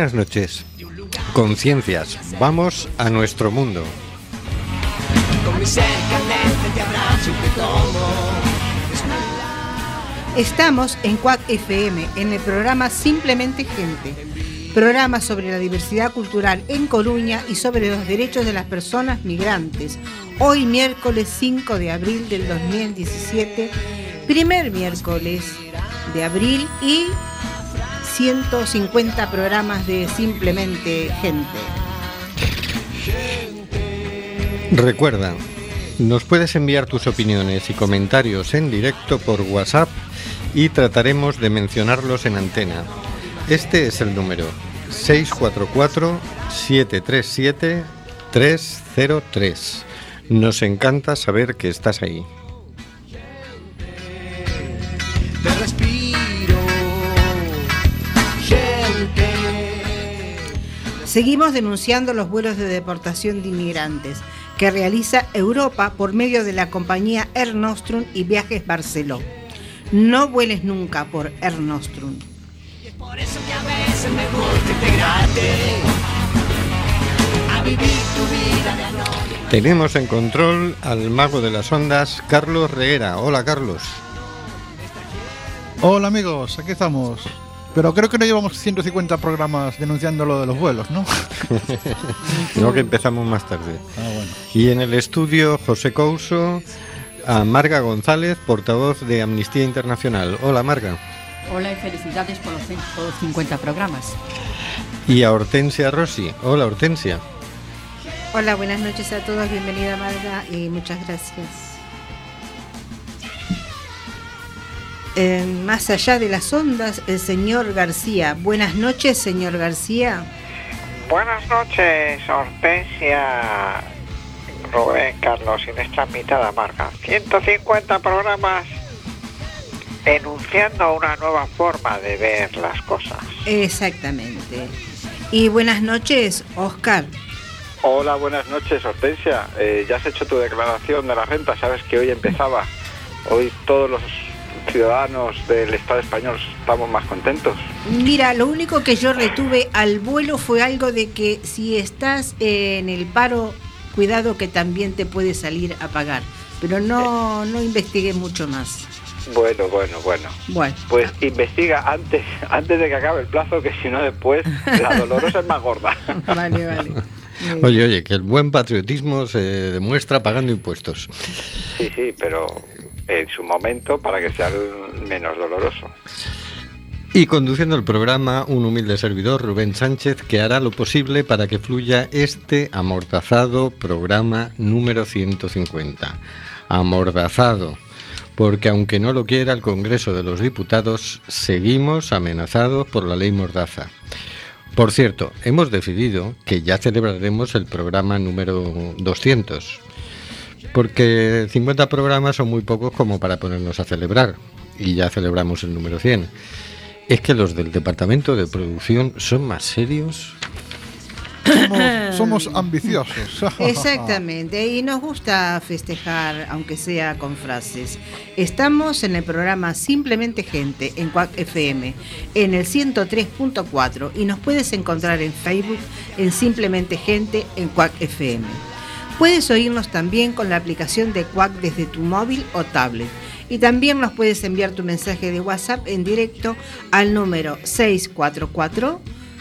Buenas noches. Conciencias, vamos a nuestro mundo. Estamos en Cuac FM, en el programa Simplemente Gente, programa sobre la diversidad cultural en Coruña y sobre los derechos de las personas migrantes. Hoy miércoles 5 de abril del 2017, primer miércoles de abril y 150 programas de Simplemente Gente. Recuerda, nos puedes enviar tus opiniones y comentarios en directo por WhatsApp y trataremos de mencionarlos en antena. Este es el número 644-737-303. Nos encanta saber que estás ahí. Seguimos denunciando los vuelos de deportación de inmigrantes que realiza Europa por medio de la compañía Air Nostrum y Viajes Barceló. No vueles nunca por Air Nostrum. Por eso que a veces me gusta integrarte a vivir tu vida de anónimo. Tenemos en control al mago de las ondas, Carlos Reguera. Hola, Carlos. Hola amigos, aquí estamos. Pero creo que no llevamos 150 programas denunciando lo de los vuelos, ¿no? No, que empezamos más tarde. Ah, bueno. Y en el estudio, José Couso, a Marga González, portavoz de Amnistía Internacional. Hola, Marga. Hola y felicidades por los, por los 50 programas. Y a Hortensia Rossi. Hola, Hortensia. Hola, buenas noches a todos, bienvenida Marga y muchas gracias. Eh, más allá de las ondas, el señor García. Buenas noches, señor García. Buenas noches, Hortensia, Rubén, Carlos y nuestra invitada Marga. 150 programas enunciando una nueva forma de ver las cosas. Exactamente. Y buenas noches, Oscar. Hola, buenas noches, Hortensia. Eh, ya has hecho tu declaración de la renta, sabes que hoy empezaba. Hoy todos los ciudadanos del Estado español estamos más contentos. Mira, lo único que yo retuve al vuelo fue algo de que si estás en el paro, cuidado que también te puede salir a pagar. Pero no, no investigué mucho más. Bueno, bueno, bueno. Bueno, Pues investiga antes, antes de que acabe el plazo, que si no después la dolorosa es más gorda. vale, vale. Oye, oye, que el buen patriotismo se demuestra pagando impuestos. Sí, sí, pero en su momento para que sea menos doloroso. Y conduciendo el programa, un humilde servidor, Rubén Sánchez, que hará lo posible para que fluya este amordazado programa número 150. Amordazado, porque aunque no lo quiera el Congreso de los Diputados, seguimos amenazados por la ley Mordaza. Por cierto, hemos decidido que ya celebraremos el programa número 200, porque 50 programas son muy pocos como para ponernos a celebrar, y ya celebramos el número 100. Es que los del departamento de producción son más serios. Somos, somos ambiciosos. Exactamente, y nos gusta festejar, aunque sea con frases. Estamos en el programa Simplemente Gente en Cuac FM, en el 103.4, y nos puedes encontrar en Facebook en Simplemente Gente en Cuac FM. Puedes oírnos también con la aplicación de Cuac desde tu móvil o tablet. Y también nos puedes enviar tu mensaje de WhatsApp en directo al número 644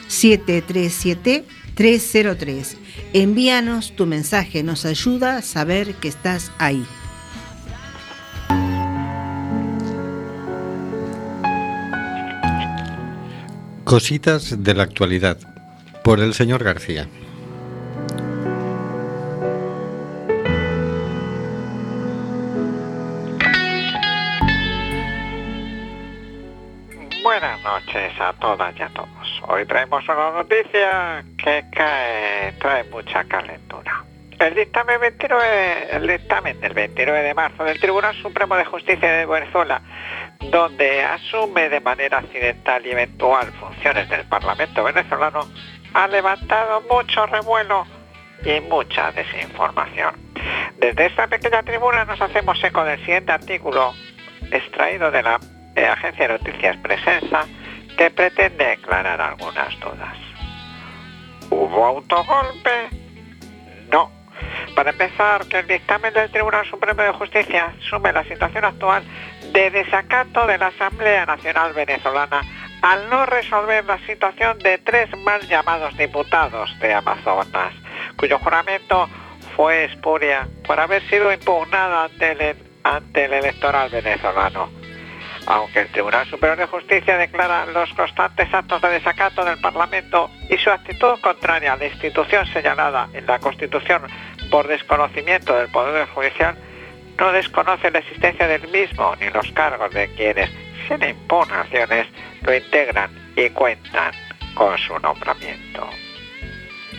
737 303. Envíanos tu mensaje, nos ayuda a saber que estás ahí. Cositas de la actualidad, por el señor García. Buenas noches a todas y a todos. Hoy traemos una noticia que cae, trae mucha calentura. El dictamen, 29, el dictamen del 29 de marzo del Tribunal Supremo de Justicia de Venezuela, donde asume de manera accidental y eventual funciones del Parlamento venezolano, ha levantado mucho revuelo y mucha desinformación. Desde esta pequeña tribuna nos hacemos eco del siguiente artículo extraído de la agencia de noticias Presenza que pretende aclarar algunas dudas. ¿Hubo autogolpe? No. Para empezar, que el dictamen del Tribunal Supremo de Justicia sume la situación actual de desacato de la Asamblea Nacional Venezolana al no resolver la situación de tres mal llamados diputados de Amazonas, cuyo juramento fue espuria por haber sido impugnada ante el, ante el electoral venezolano. Aunque el Tribunal Superior de Justicia declara los constantes actos de desacato del Parlamento y su actitud contraria a la institución señalada en la Constitución por desconocimiento del Poder Judicial, no desconoce la existencia del mismo ni los cargos de quienes, sin impugnaciones, lo integran y cuentan con su nombramiento.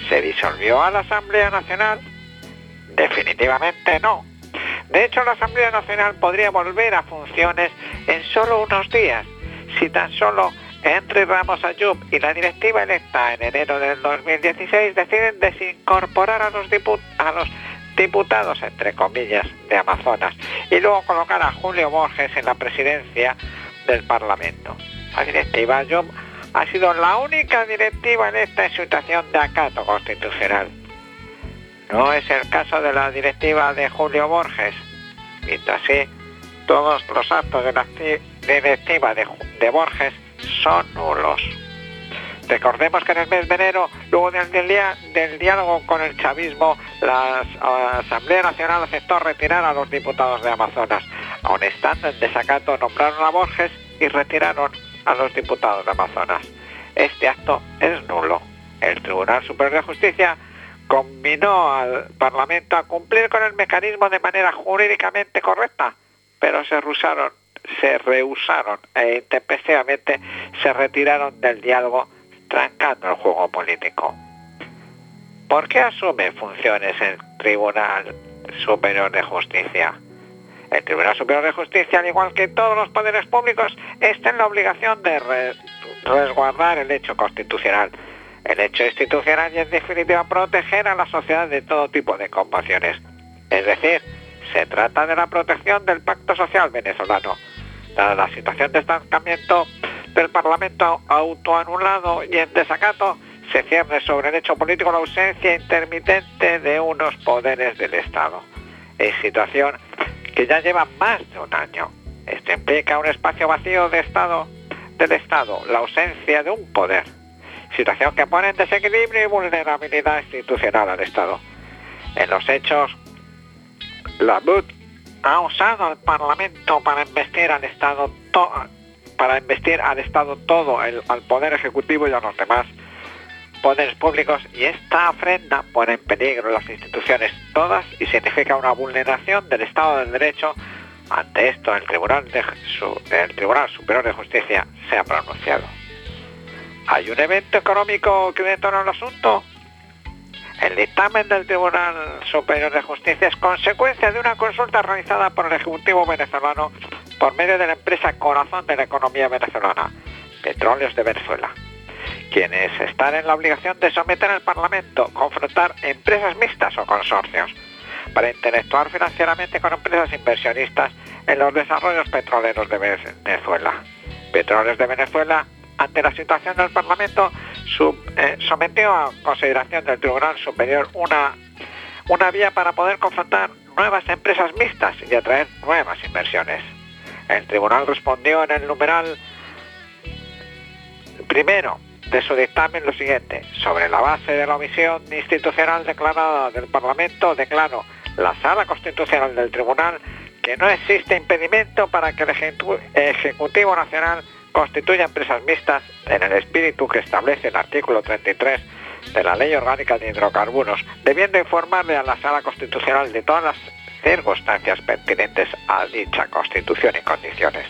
¿Se disolvió a la Asamblea Nacional? Definitivamente no. De hecho, la Asamblea Nacional podría volver a funciones en solo unos días, si tan solo Henry Ramos Ayub y la directiva electa en enero del 2016 deciden desincorporar a los, diputados, entre comillas, de Amazonas y luego colocar a Julio Borges en la presidencia del Parlamento. La directiva Ayub ha sido la única directiva en situación de acato constitucional. No es el caso de la directiva de Julio Borges. Mientras así, todos los actos de la directiva de, Borges son nulos. Recordemos que en el mes de enero, luego del, del diálogo con el chavismo, la Asamblea Nacional aceptó retirar a los diputados de Amazonas. Aun estando en desacato, nombraron a Borges y retiraron a los diputados de Amazonas. Este acto es nulo. El Tribunal Superior de Justicia combinó al Parlamento a cumplir con el mecanismo de manera jurídicamente correcta, pero se rehusaron, se rehusaron e intempestivamente se retiraron del diálogo trancando el juego político. ¿Por qué asume funciones el Tribunal Superior de Justicia? El Tribunal Superior de Justicia, al igual que todos los poderes públicos, está en la obligación de resguardar el hecho constitucional el hecho institucional y en definitiva proteger a la sociedad de todo tipo de compasiones. Es decir, se trata de la protección del pacto social venezolano. Dada la situación de estancamiento del Parlamento autoanulado y en desacato, se cierne sobre el hecho político la ausencia intermitente de unos poderes del Estado. Es situación que ya lleva más de un año. Esto implica un espacio vacío de Estado, del Estado, la ausencia de un poder situación que pone en desequilibrio y vulnerabilidad institucional al Estado. En los hechos, la BUT ha usado al Parlamento para investir al Estado para investir al Estado todo, el, al Poder Ejecutivo y a los demás poderes públicos y esta ofrenda pone en peligro las instituciones todas y significa una vulneración del Estado del Derecho. Ante esto, el Tribunal, de, el Tribunal Superior de Justicia se ha pronunciado. ¿Hay un evento económico que detona el asunto? El dictamen del Tribunal Superior de Justicia es consecuencia de una consulta realizada por el Ejecutivo venezolano por medio de la empresa Corazón de la Economía Venezolana, Petróleos de Venezuela, quienes están en la obligación de someter al Parlamento, confrontar empresas mixtas o consorcios, para interactuar financieramente con empresas inversionistas en los desarrollos petroleros de Venezuela. Petróleos de Venezuela ante la situación del Parlamento, eh, sometió a consideración del Tribunal Superior una, una vía para poder confrontar nuevas empresas mixtas y atraer nuevas inversiones. El Tribunal respondió en el numeral primero de su dictamen lo siguiente. Sobre la base de la omisión institucional declarada del Parlamento, declaro la Sala Constitucional del Tribunal que no existe impedimento para que el Ejecutivo Nacional constituye empresas mixtas en el espíritu que establece el artículo 33 de la Ley Orgánica de Hidrocarburos, debiendo informarle a la Sala Constitucional de todas las circunstancias pertinentes a dicha constitución y condiciones,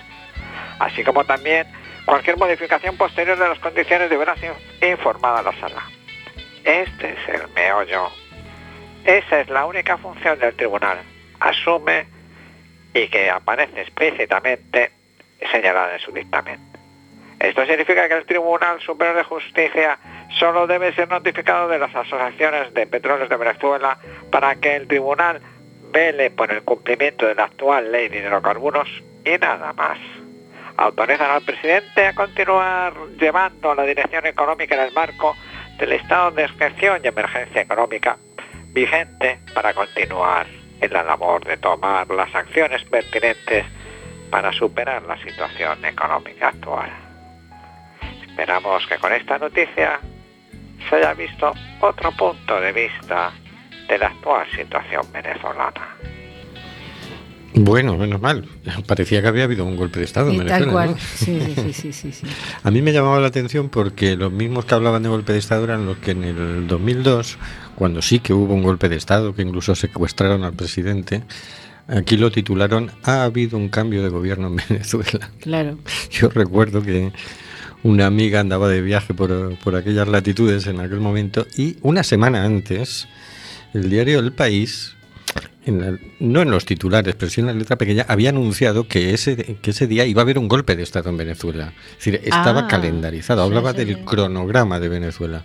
así como también cualquier modificación posterior de las condiciones deberá ser informada a la Sala. Este es el meollo Esa es la única función del tribunal. Asume y que aparece explícitamente señalada en su dictamen. Esto significa que el Tribunal Superior de Justicia solo debe ser notificado de las asociaciones de petróleos de Venezuela para que el tribunal vele por el cumplimiento de la actual ley de hidrocarburos y nada más. Autorizan al presidente a continuar llevando la dirección económica en el marco del estado de excepción y emergencia económica vigente para continuar en la labor de tomar las acciones pertinentes para superar la situación económica actual. Esperamos que con esta noticia se haya visto otro punto de vista de la actual situación venezolana. Bueno, menos mal. Parecía que había habido un golpe de Estado en Venezuela. tal cual. ¿no? Sí, sí, sí, sí, sí, sí. A mí me llamaba la atención porque los mismos que hablaban de golpe de Estado eran los que en el 2002, cuando sí que hubo un golpe de Estado, que incluso secuestraron al presidente, aquí lo titularon Ha habido un cambio de gobierno en Venezuela. Claro. Yo recuerdo que una amiga andaba de viaje por, por aquellas latitudes en aquel momento y una semana antes el diario El País, en la- no en los titulares, pero sí en la letra pequeña, había anunciado que ese, que ese día iba a haber un golpe de Estado en Venezuela. Es decir, estaba Ah, calendarizado, hablaba sí, del sí. cronograma de Venezuela.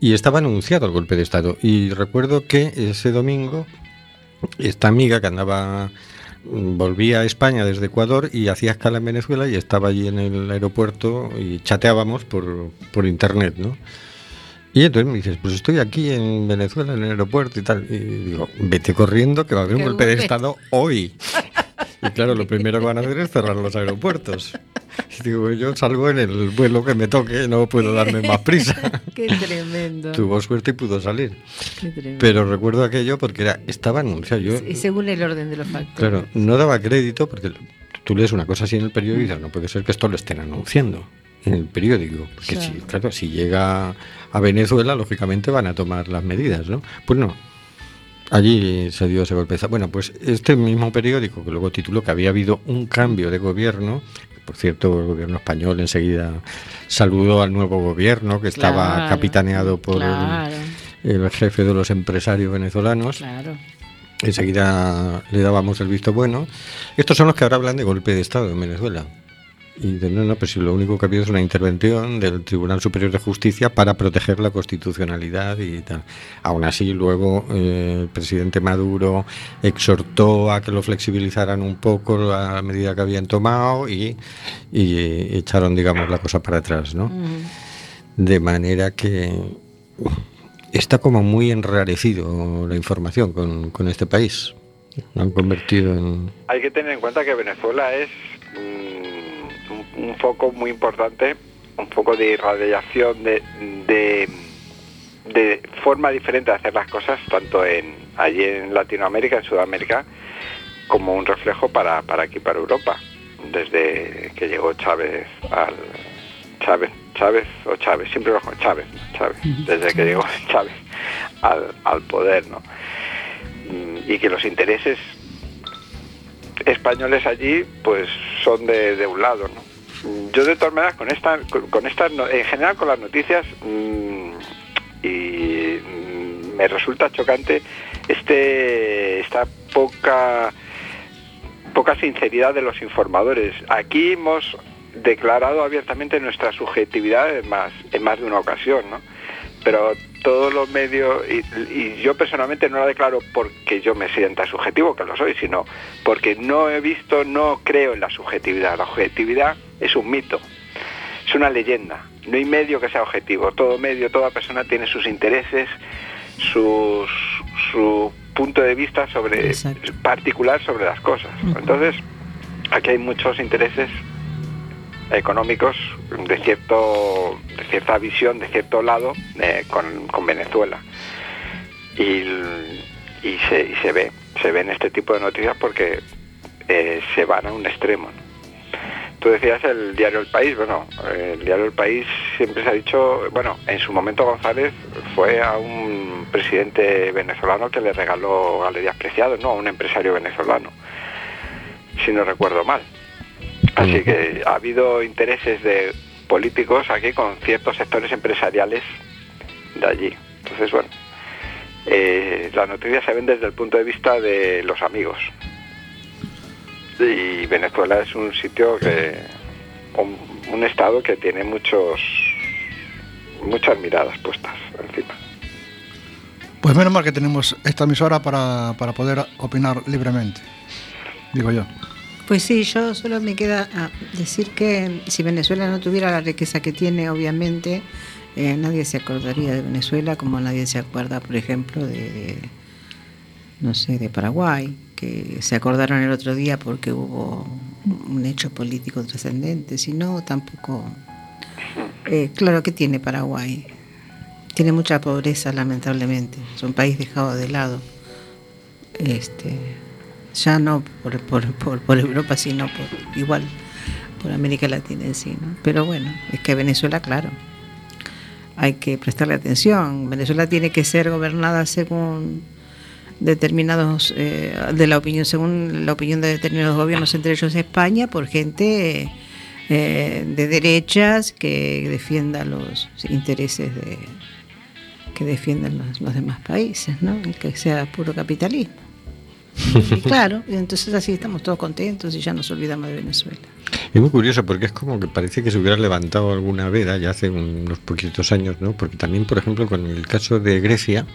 Y estaba anunciado el golpe de Estado. Y recuerdo que ese domingo esta amiga que andaba volvía a España desde Ecuador y hacía escala en Venezuela y estaba allí en el aeropuerto y chateábamos por, por internet, ¿no? Y entonces me dices, pues estoy aquí en Venezuela, en el aeropuerto y tal. Y digo, vete corriendo que va a haber un ¿Qué golpe de? Estado hoy. Y claro, lo primero que van a hacer es cerrar los aeropuertos. Y digo, yo salgo en el vuelo que me toque, no puedo darme más prisa. Qué tremendo. Tuvo suerte y pudo salir. Qué tremendo. Pero recuerdo aquello porque era, estaba anunciado. Yo, Y según el orden de los factores. Claro, no daba crédito porque tú lees una cosa así en el periódico y dices, no puede ser que esto lo estén anunciando en el periódico. Porque Claro. si, claro, si llega a Venezuela, lógicamente van a tomar las medidas, ¿no? Pues no. Allí se dio ese golpe. de Estado. Bueno, pues este mismo periódico, que luego tituló que había habido un cambio de gobierno, por cierto, el gobierno español enseguida saludó al nuevo gobierno, que estaba capitaneado por el jefe de los empresarios venezolanos. claro. Enseguida le dábamos el visto bueno. Estos son los que ahora hablan de golpe de Estado en Venezuela. Y de no, no, pues si lo único que ha habido es una intervención del Tribunal Superior de Justicia para proteger la constitucionalidad y tal. Aún así, luego eh, el presidente Maduro exhortó a que lo flexibilizaran un poco la medida que habían tomado y, y echaron, digamos, la cosa para atrás, ¿no? De manera que está como muy enrarecido la información con, con este país. Lo han convertido en... Hay que tener en cuenta que Venezuela es mm, un, foco muy importante, un foco de irradiación de, de, de forma diferente de hacer las cosas, tanto en allí en Latinoamérica, en Sudamérica, como un reflejo para, para aquí, para Europa, desde que llegó Chávez al... Chávez, Chávez o Chávez, siempre lo Chávez. Chávez, desde que llegó Chávez al, al poder, ¿no? Mm, Y que los intereses españoles allí pues son de, de un lado ¿no? Yo de todas maneras con esta con, estas en general con las noticias mm, y mm, me resulta chocante este esta poca poca sinceridad de los informadores aquí hemos declarado abiertamente nuestra subjetividad en más en más de una ocasión ¿no? Pero todos los medios, y, y yo personalmente no la declaro porque yo me sienta subjetivo, que lo soy, sino porque no he visto, no creo en la subjetividad. La objetividad es un mito, es una leyenda. No hay medio que sea objetivo. Todo medio, toda persona tiene sus intereses, sus, su punto de vista sobre Exacto. particular sobre las cosas. Entonces, aquí hay muchos intereses económicos de cierto cierta visión de cierto lado eh, con, con Venezuela. Y, y, se, y se ve se ven este tipo de noticias porque eh, se van a un extremo tú decías el diario El País bueno el diario El País siempre se ha dicho bueno en su momento González fue a un presidente venezolano que le regaló galerías preciados no a un empresario venezolano si no recuerdo mal Así que ha habido intereses de políticos aquí con ciertos sectores empresariales de allí. Entonces, bueno, eh, las noticias se ven desde el punto de vista de los amigos. Y Venezuela es un sitio que, un, un estado que tiene muchos, muchas miradas puestas encima. Pues menos mal que tenemos esta emisora para, para poder opinar libremente, digo yo. Pues sí, yo solo me queda ah, decir que si Venezuela no tuviera la riqueza que tiene, obviamente, eh, nadie se acordaría de Venezuela como nadie se acuerda, por ejemplo, de, no sé, de Paraguay, que se acordaron el otro día porque hubo un hecho político trascendente, si no, tampoco... Eh, claro que tiene Paraguay, tiene mucha pobreza lamentablemente, es un país dejado de lado. Este, ya no por, por, por, por Europa, sino por igual por América Latina en sí, ¿no? Pero bueno, es que Venezuela, claro, hay que prestarle atención. Venezuela tiene que ser gobernada según determinados eh, de la opinión según la opinión de determinados gobiernos entre ellos España por gente eh, de derechas que defienda los intereses de que defiendan los, los demás países no que sea puro capitalismo claro, y entonces así estamos todos contentos y ya nos olvidamos de Venezuela. Es muy curioso porque es como que parece que se hubiera levantado alguna veda ya hace unos poquitos años, ¿no? Porque también, por ejemplo, con el caso de Grecia,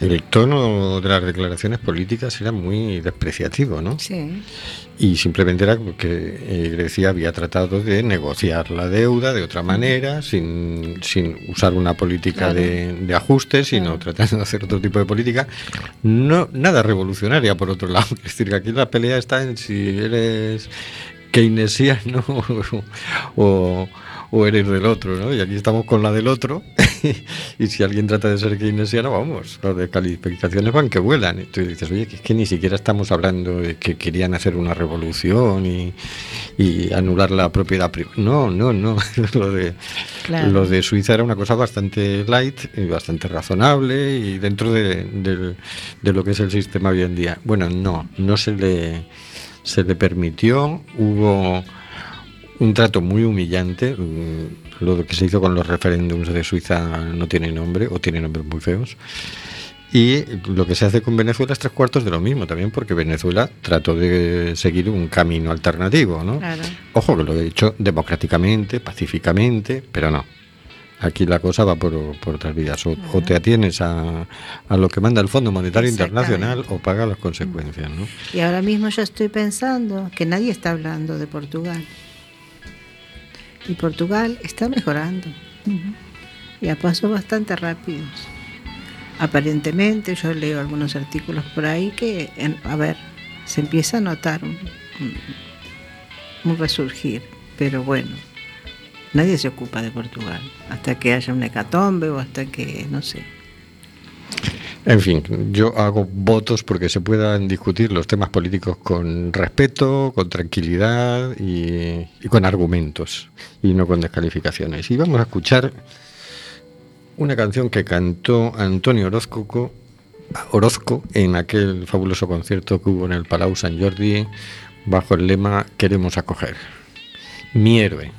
el tono de las declaraciones políticas era muy despreciativo, ¿no? Sí. Y simplemente era porque eh, Grecia había tratado de negociar la deuda de otra manera, sin, sin usar una política Claro. de, de ajuste, sino Claro. tratando de hacer otro tipo de política. No, nada revolucionaria, por otro lado. Es decir, que aquí la pelea está en si eres keynesiano o, o eres del otro, ¿no? Y aquí estamos con la del otro. y si alguien trata de ser keynesiano, vamos, las descalificaciones van que vuelan. Y tú dices, oye, que es que ni siquiera estamos hablando de que querían hacer una revolución y, y anular la propiedad privada. No, no, no. lo, de, Claro. lo de Suiza era una cosa bastante light y bastante razonable y dentro de, del- de lo que es el sistema hoy en día. Bueno, no, no se le, se le permitió, hubo un trato muy humillante. mm, Lo que se hizo con los referéndums de Suiza no tiene nombre o tiene nombres muy feos. Y lo que se hace con Venezuela es tres cuartos de lo mismo también, porque Venezuela trató de seguir un camino alternativo, ¿no? Claro. Ojo que lo he hecho democráticamente, pacíficamente, pero no. Aquí la cosa va por, por otras vías. O, o te atienes a, a lo que manda el Fondo Monetario. Internacional o pagas las consecuencias, ¿no? Y ahora mismo yo estoy pensando que nadie está hablando de Portugal. Y Portugal está mejorando. Y a pasos bastante rápidos. Aparentemente, yo leo algunos artículos por ahí que, a ver, se empieza a notar un, un- un resurgir. Pero bueno, nadie se ocupa de Portugal. Hasta que haya una hecatombe o hasta que, no sé. En fin, yo hago votos porque se puedan discutir los temas políticos con respeto, con tranquilidad y, y con argumentos y no con descalificaciones. Y vamos a escuchar una canción que cantó Antonio Orozco, Orozco en aquel fabuloso concierto que hubo en el Palau San Jordi bajo el lema Queremos acoger. Mi héroe.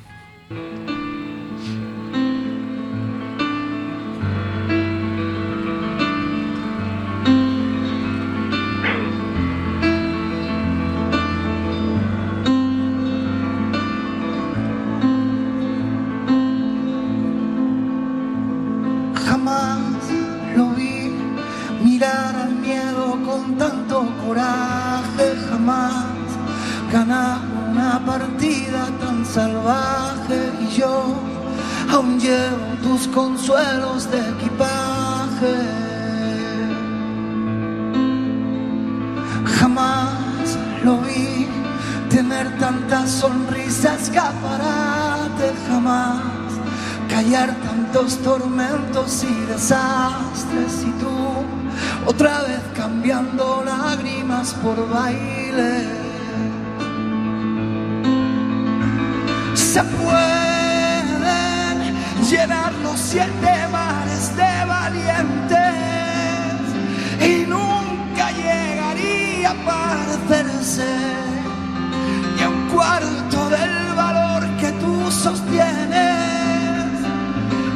Consuelos de equipaje. Jamás lo vi tener tantas sonrisas, escaparate, jamás callar tantos tormentos y desastres y tú otra vez cambiando lágrimas por baile. Se pueden llenar los siete mares de valientes y nunca llegaría a parecerse ni un cuarto del valor que tú sostienes.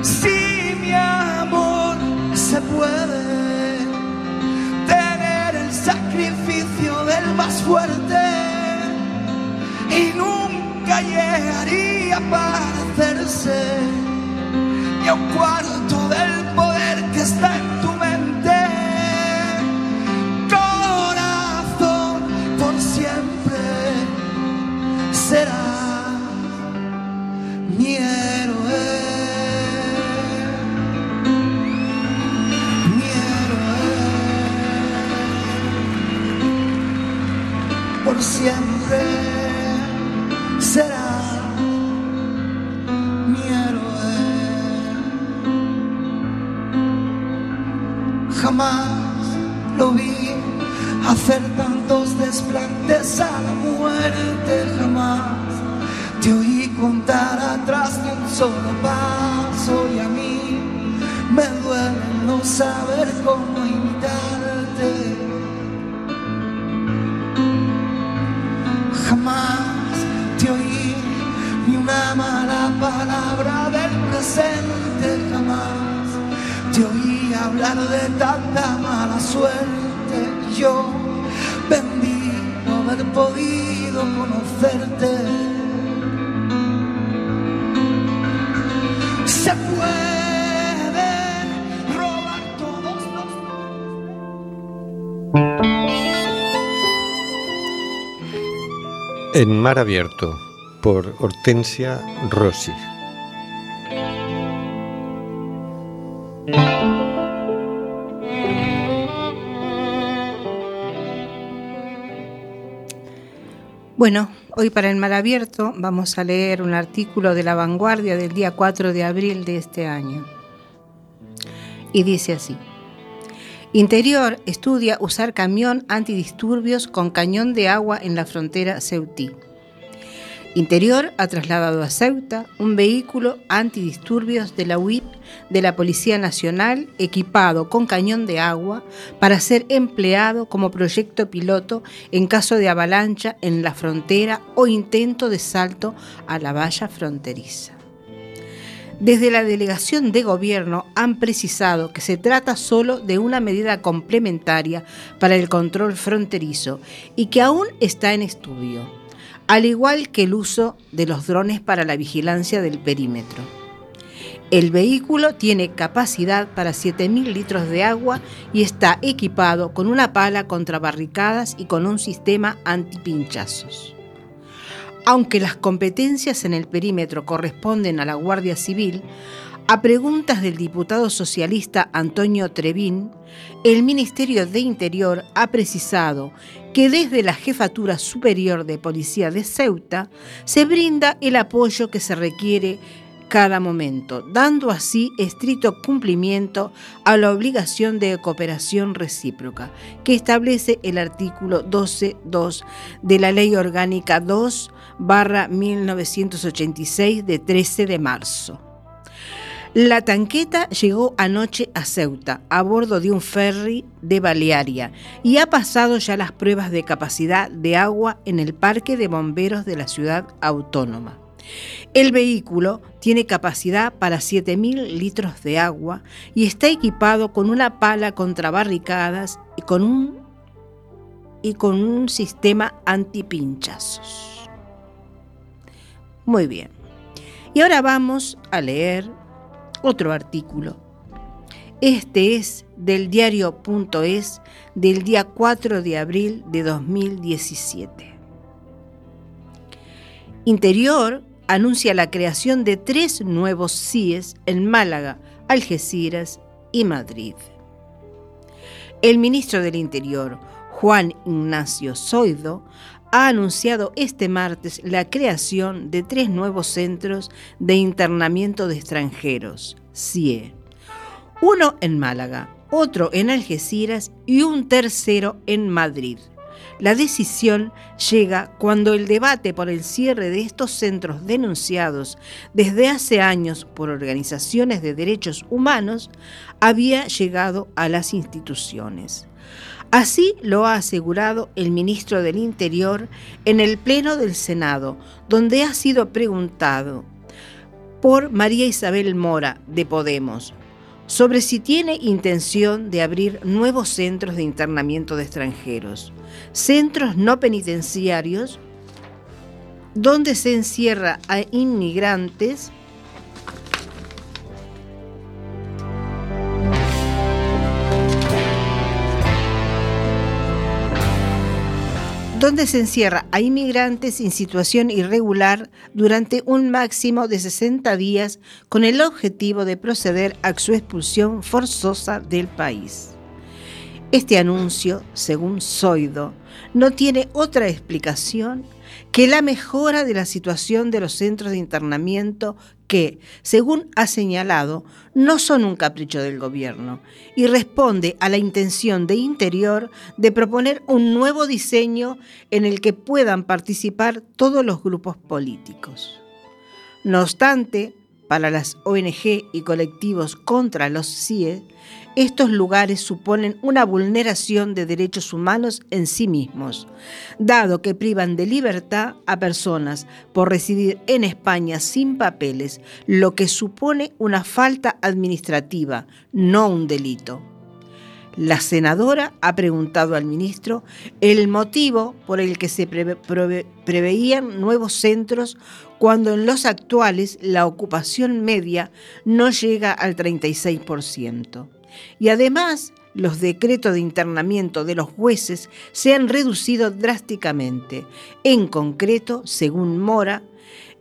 Si mi amor se puede tener el sacrificio del más fuerte y nunca llegaría a parecerse ni a un cuarto del poder que está en tu mente. Corazón, por siempre será mi héroe. Mi héroe. Por siempre hacer tantos desplantes a la muerte, jamás. Te oí contar atrás de un solo paso y a mí me duele no saber cómo Yo bendigo haber podido conocerte. Se pueden robar todos los En Mar Abierto, por Hortensia Rossi. Bueno, hoy para el Mar Abierto vamos a leer un artículo de La Vanguardia del día 4 de abril de este año. Y dice así. Interior estudia usar camión antidisturbios con cañón de agua en la frontera ceutí. Interior ha trasladado a Ceuta un vehículo antidisturbios de la UIP de la Policía Nacional equipado con cañón de agua para ser empleado como proyecto piloto en caso de avalancha en la frontera o intento de salto a la valla fronteriza. Desde la delegación de gobierno han precisado que se trata solo de una medida complementaria para el control fronterizo y que aún está en estudio, al igual que el uso de los drones para la vigilancia del perímetro. El vehículo tiene capacidad para 7.000 litros de agua y está equipado con una pala contra barricadas y con un sistema antipinchazos. Aunque las competencias en el perímetro corresponden a la Guardia Civil, a preguntas del diputado socialista Antonio Trevín, el Ministerio de Interior ha precisado que desde la Jefatura Superior de Policía de Ceuta se brinda el apoyo que se requiere cada momento, dando así estricto cumplimiento a la obligación de cooperación recíproca que establece el artículo 12.2 de la Ley Orgánica 2 barra 1986 de 13 de marzo. La tanqueta llegó anoche a Ceuta a bordo de un ferry de Balearia y ha pasado ya las pruebas de capacidad de agua en el Parque de Bomberos de la ciudad autónoma. El vehículo tiene capacidad para 7.000 litros de agua y está equipado con una pala contra barricadas y con un, y con un sistema antipinchazos. Muy bien. Y ahora vamos a leer otro artículo. Este es del diario.es del día 4 de abril de 2017. Interior anuncia la creación de tres nuevos CIES en Málaga, Algeciras y Madrid. El ministro del Interior, Juan Ignacio Zoido, ha anunciado este martes la creación de tres nuevos centros de internamiento de extranjeros, CIE. Uno en Málaga, otro en Algeciras y un tercero en Madrid. La decisión llega cuando el debate por el cierre de estos centros denunciados desde hace años por organizaciones de derechos humanos había llegado a las instituciones. Así lo ha asegurado el ministro del Interior en el Pleno del Senado, donde ha sido preguntado por María Isabel Mora, de Podemos, sobre si tiene intención de abrir nuevos centros de internamiento de extranjeros, centros no penitenciarios donde se encierra a inmigrantes donde se encierra a inmigrantes en situación irregular durante un máximo de 60 días con el objetivo de proceder a su expulsión forzosa del país. Este anuncio, según Zoido, no tiene otra explicación que la mejora de la situación de los centros de internamiento que, según ha señalado, no son un capricho del gobierno y responde a la intención de Interior de proponer un nuevo diseño en el que puedan participar todos los grupos políticos. No obstante, para las ONG y colectivos contra los CIE, estos lugares suponen una vulneración de derechos humanos en sí mismos, dado que privan de libertad a personas por residir en España sin papeles, lo que supone una falta administrativa, no un delito. La senadora ha preguntado al ministro el motivo por el que se preveían nuevos centros cuando en los actuales la ocupación media no llega al 36%. Y además, los decretos de internamiento de los jueces se han reducido drásticamente. En concreto, según Mora,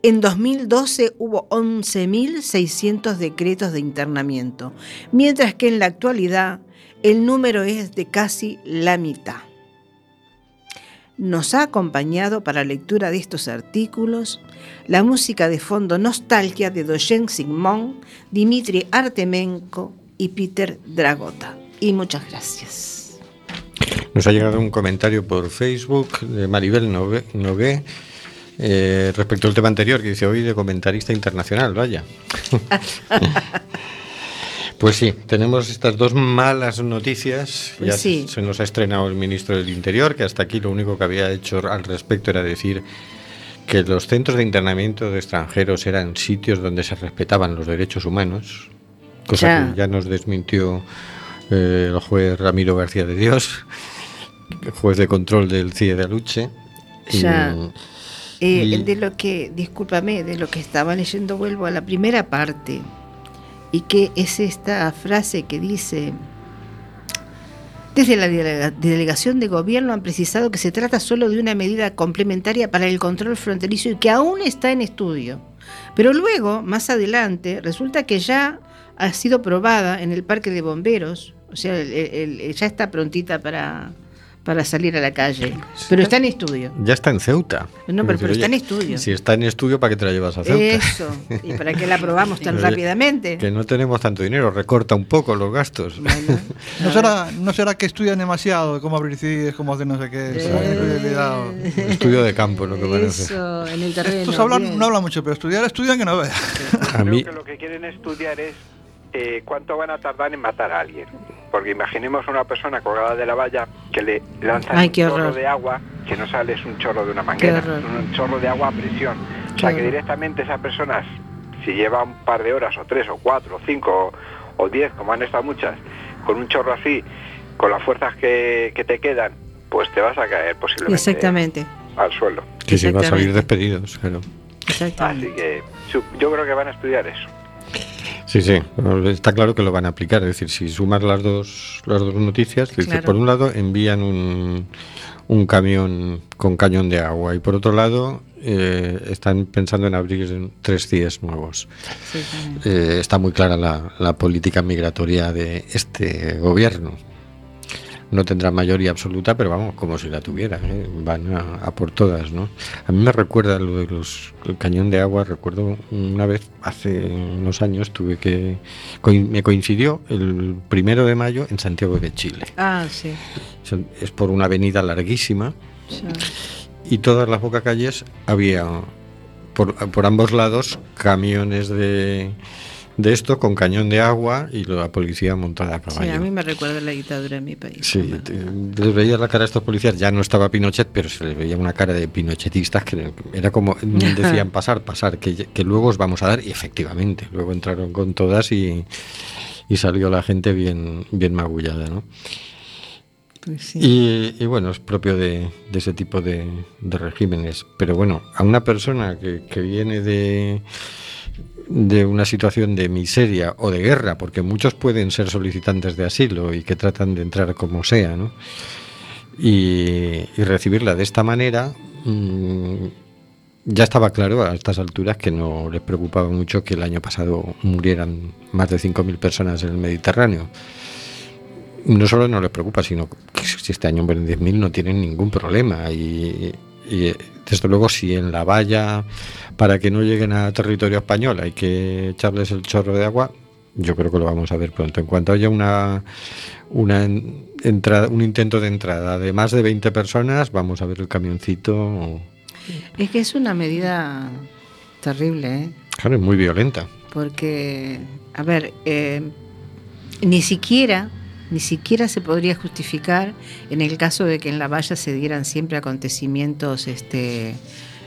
en 2012 hubo 11.600 decretos de internamiento, mientras que en la actualidad el número es de casi la mitad. Nos ha acompañado para lectura de estos artículos la música de fondo Nostalgia de Dojen Sigmund, Dimitri Artemenko y Peter Dragota. Y muchas gracias. Nos ha llegado un comentario por Facebook de Maribel Nogué eh, respecto al tema anterior que dice hoy de comentarista internacional, vaya. Pues sí, tenemos estas dos malas noticias. Pues ya sí. se nos ha estrenado el ministro del Interior, que hasta aquí lo único que había hecho al respecto era decir que los centros de internamiento de extranjeros eran sitios donde se respetaban los derechos humanos, cosa Ya. que ya nos desmintió eh, el juez Ramiro García de Dios, juez de control del CIE de Aluche. Y- Ya. Eh, y- de lo que, discúlpame, de lo que estaba leyendo, vuelvo a la primera parte. Y que es esta frase que dice, desde la delega- delegación de gobierno han precisado que se trata solo de una medida complementaria para el control fronterizo y que aún está en estudio. Pero luego, más adelante, resulta que ya ha sido probada en el parque de bomberos, o sea, el- ya está prontita para, para salir a la calle, pero está en estudio. Ya está en Ceuta. No, pero- pero está en estudio. Si está en estudio, ¿para qué te la llevas a Ceuta? Eso. ¿Y para qué la aprobamos tan Oye, rápidamente? Que no tenemos tanto dinero, recorta un poco los gastos. Bueno, ¿No será, ¿No será que estudian demasiado? Cómo abrir CIDs, cómo hacer no sé qué. Eh. Cuidado. Estudio de campo lo que hacer. eso, en el terreno. Estos hablan, no hablan mucho, pero estudiar estudian que no veas. A mí, Creo que lo que quieren estudiar es eh, cuánto van a tardar en matar a alguien. Porque imaginemos a una persona colgada de la valla que le lanzan Ay, un chorro horror. de agua que no sale es un chorro de una manguera, horror. un chorro de agua a presión. O Qué sea que directamente esa persona, si lleva un par de horas o tres o cuatro o cinco o, o diez, como han estado muchas, con un chorro así, con las fuerzas que, que te quedan, pues te vas a caer posiblemente Exactamente. al suelo. que se va a salir despedidos, claro. Exactamente. Así que yo creo que van a estudiar eso. Sí, sí, está claro que lo van a aplicar. Es decir, si sumas las dos, las dos noticias, por un lado envían un, un camión con cañón de agua y por otro lado eh, están pensando en abrir tres CIES nuevos. Sí. Eh, está muy clara la, la política migratoria de este gobierno. No tendrá mayoría absoluta, pero vamos, como si la tuviera, ¿eh? van a, a por todas, ¿no? A mí me recuerda lo de los el cañón de agua, recuerdo una vez, hace unos años, tuve que me coincidió el primero de mayo en Santiago de Chile. Ah, sí. Es por una avenida larguísima ya. y todas las bocacalles había por, por ambos lados camiones de, de esto con cañón de agua y la policía montada a Sí, caballo. a mí me recuerda la dictadura en mi país. Sí, les veías la cara a estos policías, ya no estaba Pinochet, pero se les veía una cara de pinochetistas que era como, decían pasar, pasar, que, que luego os vamos a dar, y efectivamente, luego entraron con todas y, y salió la gente bien, bien magullada, ¿no? Pues sí. Y, y bueno, es propio de, de ese tipo de, de regímenes. Pero bueno, a una persona que, que viene de, de una situación de miseria o de guerra, porque muchos pueden ser solicitantes de asilo y que tratan de entrar como sea, ¿no? Y, recibirla de esta manera, mm, ya estaba claro a estas alturas que no les preocupaba mucho que el año pasado murieran más de 5.000 personas en el Mediterráneo. No solo no les preocupa, sino que si este año mueren 10.000 no tienen ningún problema. Y, desde luego si en la valla, para que no lleguen a territorio español, hay que echarles el chorro de agua, yo creo que lo vamos a ver pronto. En cuanto haya una, una en- entrada, un intento de entrada de más de 20 personas, vamos a ver el camioncito. Es que es una medida terrible, ¿eh? Claro, es muy violenta. porque, a ver, eh, ni siquiera, ni siquiera se podría justificar en el caso de que en la valla se dieran siempre acontecimientos este,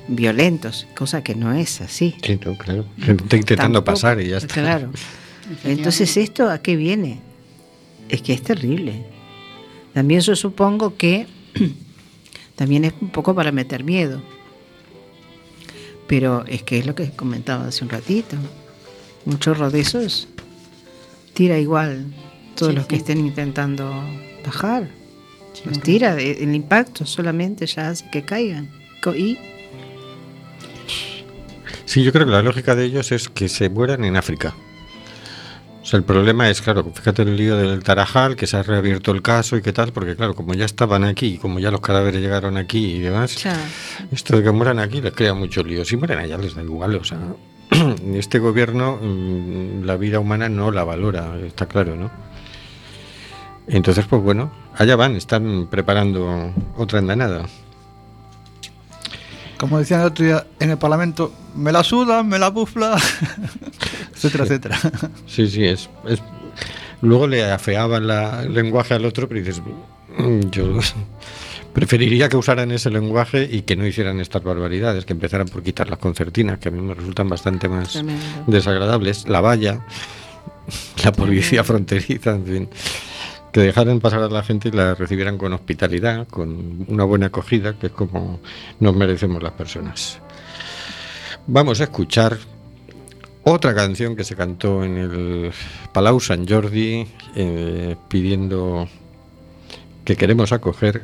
violentos, cosa que no es así. Sí, no, claro. Gente intentando Tampoco, pasar y ya está. Claro. Entonces, ¿esto a qué viene? Es que es terrible. También yo supongo que también es un poco para meter miedo. Pero es que es lo que comentaba hace un ratito. Un chorro de esos tira igual todos Sí, los que sí. estén intentando bajar. Los tira, el impacto solamente ya hace que caigan. Y Sí, yo creo que la lógica de ellos es que se mueran en África. O sea, el problema es, claro, fíjate el lío del Tarajal, que se ha reabierto el caso y qué tal, porque claro, como ya estaban aquí, como ya los cadáveres llegaron aquí y demás, esto de que mueran aquí les crea mucho lío. Si mueren allá les da igual, o sea, este gobierno mm, la vida humana no la valora, está claro, ¿no? Entonces, pues bueno, allá van, están preparando otra andanada. Como decían el otro día en el Parlamento, me la suda, me la bufla, etcétera, etcétera. Sí, sí, es, es- Luego le afeaban la- el lenguaje al otro, pero dices, "Mm, yo preferiría que usaran ese lenguaje y que no hicieran estas barbaridades, que empezaran por quitar las concertinas, que a mí me resultan bastante más Tremendo. desagradables, la valla, la policía fronteriza, en fin. Que dejaran pasar a la gente y la recibieran con hospitalidad, con una buena acogida, que es como nos merecemos las personas. Vamos a escuchar otra canción que se cantó en el Palau Sant Jordi eh, pidiendo que queremos acoger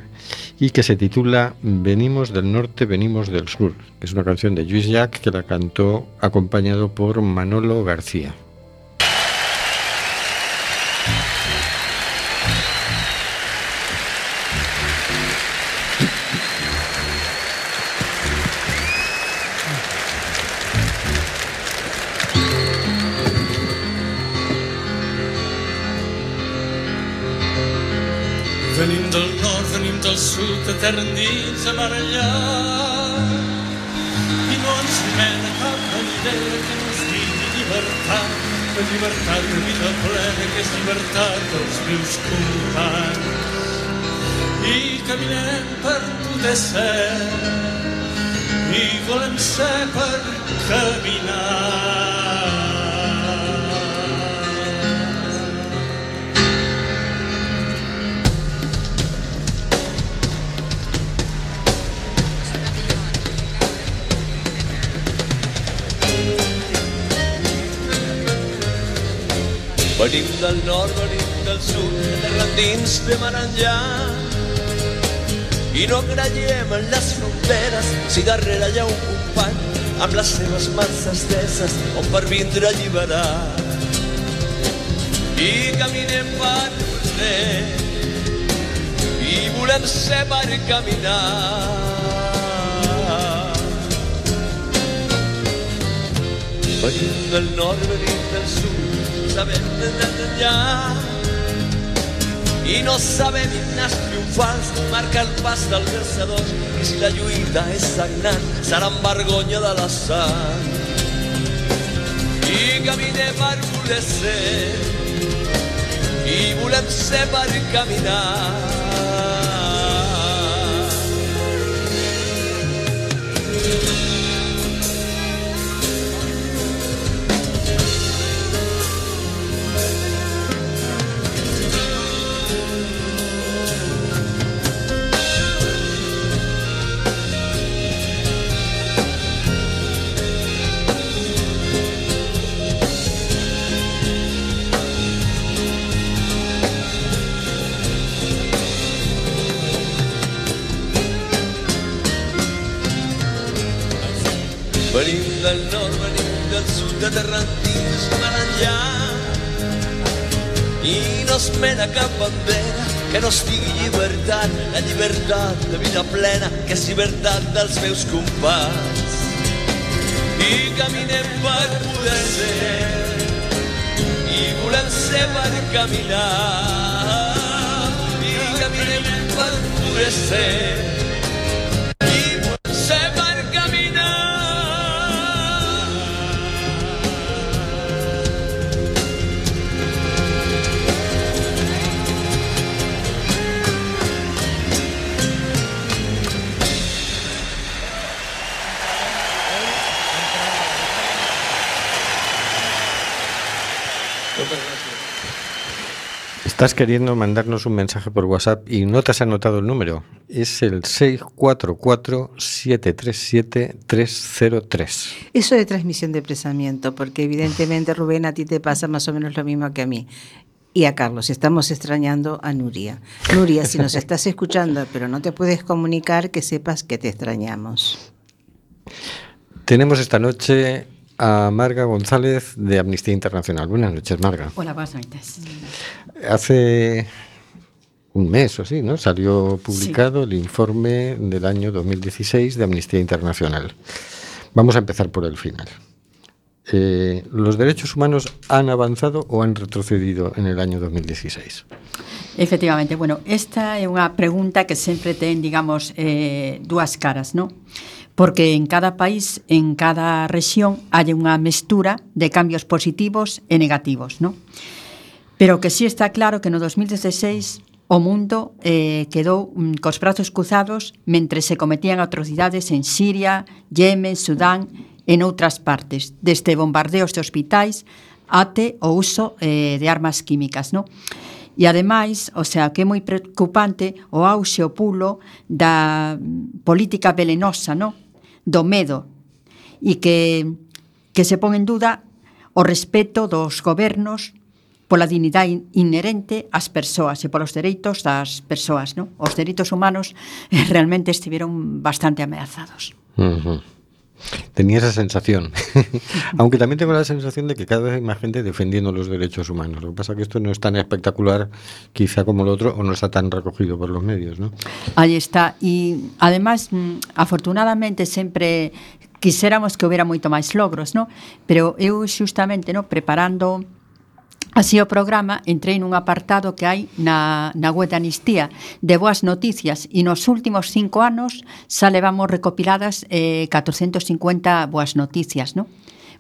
y que se titula Venimos del norte, venimos del sur. Es una canción de Luis Jack que la cantó acompañado por Manolo García. Sud, eternits a mar. I no ens mena cap bandera que no es digui llibertat, la llibertat de vida plena que és llibertat dels meus companys. I caminem per poder ser, i volem ser per caminar. Venim del nord, venim del sud, terra endins de mar enllà. I no creiem en les fronteres, si darrere hi ha un company amb les seves mans esteses on per vindre a alliberar. I caminem per poder, i volem ser per caminar. Venim del nord, venim del sud, d'anar enllà. I no sabem himnes triomfals, marca el pas del vencedor. I si la lluita és sagnant, serà vergonya de la sang. I caminem per voler ser, i volem caminar. Venim del nord, venim del sud, de Terrantins, Maranllà. I no es mena cap bandera que no estigui llibertat, la llibertat de vida plena, que és llibertat dels meus companys. I caminem per poder ser, i volem ser per caminar. I caminem per poder ser, Estás queriendo mandarnos un mensaje por WhatsApp y no te has anotado el número. Es el 644-737-303. Eso de transmisión de pensamiento, porque evidentemente Rubén a ti te pasa más o menos lo mismo que a mí. Y a Carlos, estamos extrañando a Nuria. Nuria, si nos estás escuchando pero no te puedes comunicar, que sepas que te extrañamos. Tenemos esta noche a Marga González de Amnistía Internacional. Buenas noches, Marga. Hola, buenas noches. hace un mes o así, ¿no? Salió publicado sí. el informe del año 2016 de Amnistía Internacional. Vamos a empezar por el final. Eh, ¿Los derechos humanos han avanzado o han retrocedido en el año 2016? Efectivamente, bueno, esta é unha pregunta que sempre ten, digamos, eh, dúas caras, non? Porque en cada país, en cada rexión, hai unha mestura de cambios positivos e negativos, non? Pero que sí está claro que no 2016 o mundo eh, quedou mm, cos brazos cruzados mentre se cometían atrocidades en Siria, Yemen, Sudán e noutras partes, desde bombardeos de hospitais ate o uso eh, de armas químicas, non? E ademais, o sea, que é moi preocupante o auxe o pulo da mm, política velenosa, non? Do medo e que, que se pon en duda o respeto dos gobernos pola dignidade inherente ás persoas e polos dereitos das persoas, no? Os dereitos humanos eh, realmente estiveron bastante ameazados. Uh -huh. Tenía esa sensación. Aunque también tengo la sensación de que cada vez hay más gente defendiendo los derechos humanos. Lo que pasa es que esto no es tan espectacular quizá como lo otro o no está tan recogido por los medios, ¿no? Ahí está. E además, mm, afortunadamente sempre quiséramos que houbera moito máis logros, no? Pero eu xustamente, no, preparando Así o programa entrei nun apartado que hai na, na web de Anistía de boas noticias e nos últimos cinco anos xa levamos recopiladas eh, 450 boas noticias, non?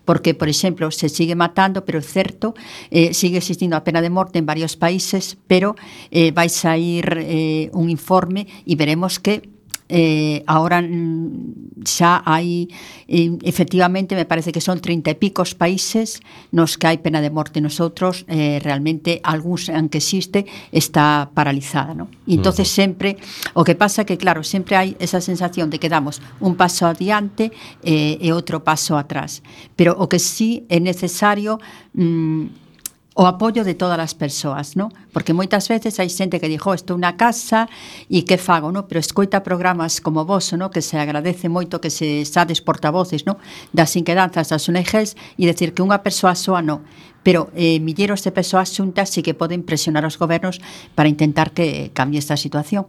porque, por exemplo, se sigue matando, pero é certo, eh, sigue existindo a pena de morte en varios países, pero eh, vai sair eh, un informe e veremos que eh, ahora mm, xa hai eh, efectivamente me parece que son 30 e picos países nos que hai pena de morte nos outros eh, realmente algúns que existe está paralizada ¿no? e entonces uh -huh. sempre o que pasa que claro sempre hai esa sensación de que damos un paso adiante eh, e outro paso atrás pero o que sí é necesario mm, o apoio de todas as persoas, non? Porque moitas veces hai xente que dixo, estou na casa e que fago, non? Pero escoita programas como vos, non? Que se agradece moito que se sades portavoces, non? Das inquedanzas das ONGs e decir que unha persoa soa non pero eh, milleros de persoas xuntas sí que poden presionar aos gobernos para intentar que cambie esta situación.